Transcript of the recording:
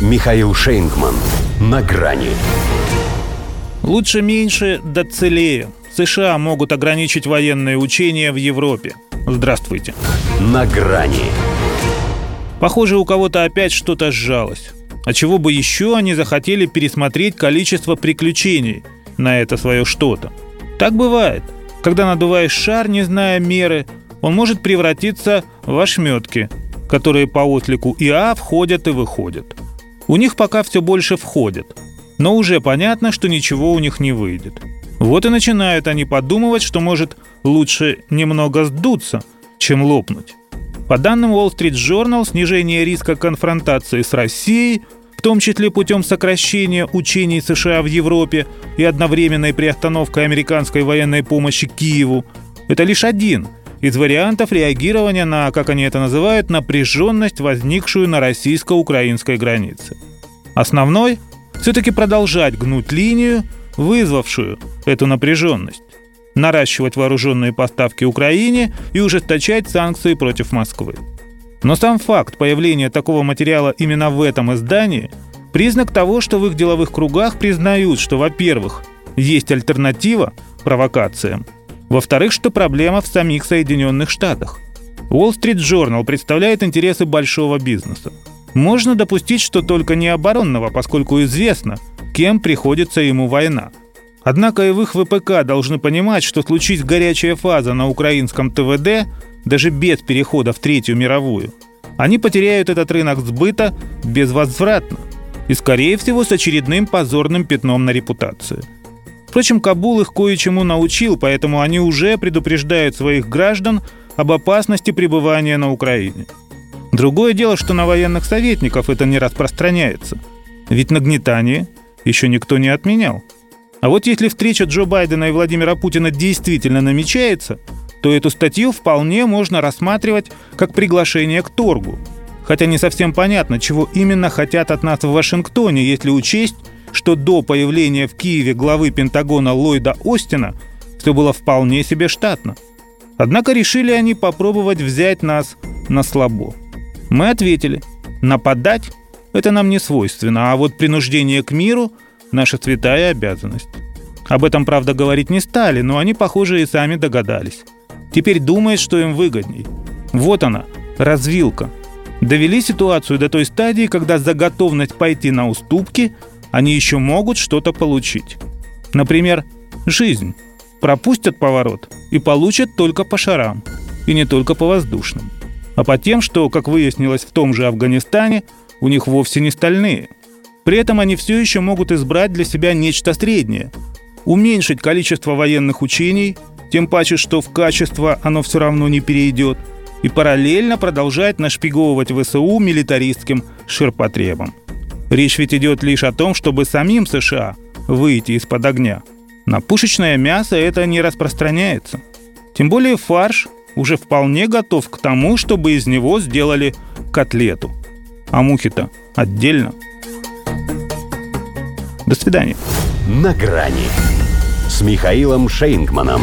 Михаил Шейнгман. На грани. Лучше меньше, да целее. США могут ограничить военные учения в Европе. Здравствуйте. На грани. Похоже, у кого-то опять что-то сжалось. А чего бы еще они захотели пересмотреть количество приключений на это свое что-то? Так бывает. Когда надуваешь шар, не зная меры, он может превратиться в ошметки, которые по отлику ИА входят и выходят. У них пока все больше входят, но уже понятно, что ничего у них не выйдет. Вот и начинают они подумывать, что может лучше немного сдуться, чем лопнуть. По данным Wall Street Journal, снижение риска конфронтации с Россией, в том числе путем сокращения учений США в Европе и одновременной приостановкой американской военной помощи Киеву, это лишь один из вариантов реагирования на, как они это называют, напряженность, возникшую на российско-украинской границе. Основной – все-таки продолжать гнуть линию, вызвавшую эту напряженность наращивать вооруженные поставки Украине и ужесточать санкции против Москвы. Но сам факт появления такого материала именно в этом издании – признак того, что в их деловых кругах признают, что, во-первых, есть альтернатива провокациям, во-вторых, что проблема в самих Соединенных Штатах. Wall Street Journal представляет интересы большого бизнеса. Можно допустить, что только не оборонного, поскольку известно, кем приходится ему война – Однако и в их ВПК должны понимать, что случись горячая фаза на украинском ТВД, даже без перехода в Третью мировую, они потеряют этот рынок сбыта безвозвратно и, скорее всего, с очередным позорным пятном на репутацию. Впрочем, Кабул их кое-чему научил, поэтому они уже предупреждают своих граждан об опасности пребывания на Украине. Другое дело, что на военных советников это не распространяется. Ведь нагнетание еще никто не отменял – а вот если встреча Джо Байдена и Владимира Путина действительно намечается, то эту статью вполне можно рассматривать как приглашение к торгу. Хотя не совсем понятно, чего именно хотят от нас в Вашингтоне, если учесть, что до появления в Киеве главы Пентагона Ллойда Остина все было вполне себе штатно. Однако решили они попробовать взять нас на слабо. Мы ответили, нападать – это нам не свойственно, а вот принуждение к миру – наша святая обязанность. Об этом, правда, говорить не стали, но они, похоже, и сами догадались. Теперь думает, что им выгодней. Вот она, развилка. Довели ситуацию до той стадии, когда за готовность пойти на уступки они еще могут что-то получить. Например, жизнь. Пропустят поворот и получат только по шарам. И не только по воздушным. А по тем, что, как выяснилось в том же Афганистане, у них вовсе не стальные – при этом они все еще могут избрать для себя нечто среднее. Уменьшить количество военных учений, тем паче, что в качество оно все равно не перейдет, и параллельно продолжать нашпиговывать ВСУ милитаристским ширпотребом. Речь ведь идет лишь о том, чтобы самим США выйти из-под огня. На пушечное мясо это не распространяется. Тем более фарш уже вполне готов к тому, чтобы из него сделали котлету. А мухи-то отдельно – до свидания. На грани с Михаилом Шейнгманом.